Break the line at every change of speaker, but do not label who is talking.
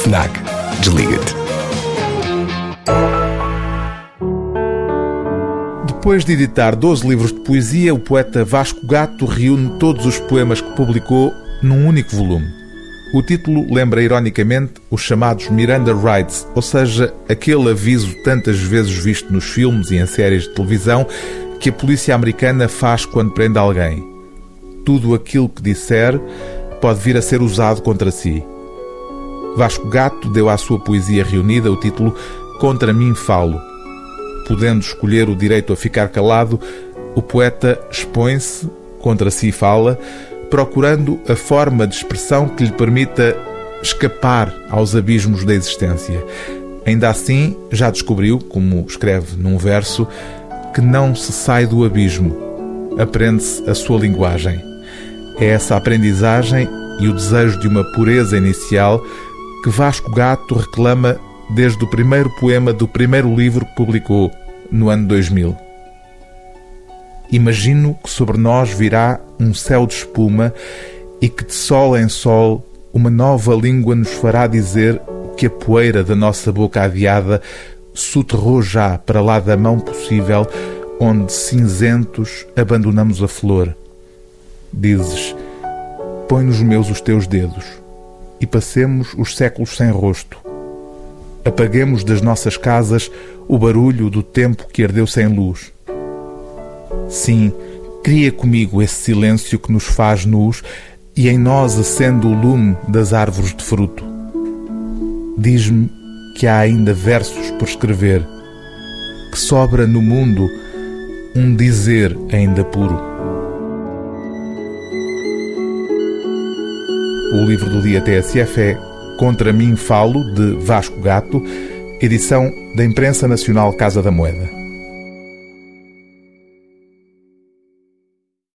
FNAC. Desliga-te.
Depois de editar 12 livros de poesia, o poeta Vasco Gato reúne todos os poemas que publicou num único volume. O título lembra ironicamente os chamados Miranda Rights, ou seja, aquele aviso tantas vezes visto nos filmes e em séries de televisão que a polícia americana faz quando prende alguém. Tudo aquilo que disser pode vir a ser usado contra si. Vasco Gato deu à sua poesia reunida o título Contra mim falo. Podendo escolher o direito a ficar calado, o poeta expõe-se, contra si fala, procurando a forma de expressão que lhe permita escapar aos abismos da existência. Ainda assim, já descobriu, como escreve num verso, que não se sai do abismo, aprende-se a sua linguagem. É essa aprendizagem e o desejo de uma pureza inicial que Vasco Gato reclama desde o primeiro poema do primeiro livro que publicou, no ano 2000. Imagino que sobre nós virá um céu de espuma e que de sol em sol uma nova língua nos fará dizer que a poeira da nossa boca adiada soterrou já para lá da mão possível, onde cinzentos abandonamos a flor. Dizes: Põe nos meus os teus dedos e passemos os séculos sem rosto. Apaguemos das nossas casas o barulho do tempo que ardeu sem luz. Sim, cria comigo esse silêncio que nos faz nus e em nós acende o lume das árvores de fruto. Diz-me que há ainda versos por escrever, que sobra no mundo um dizer ainda puro. Livro do dia TSF é Contra mim Falo, de Vasco Gato, edição da Imprensa Nacional Casa da Moeda.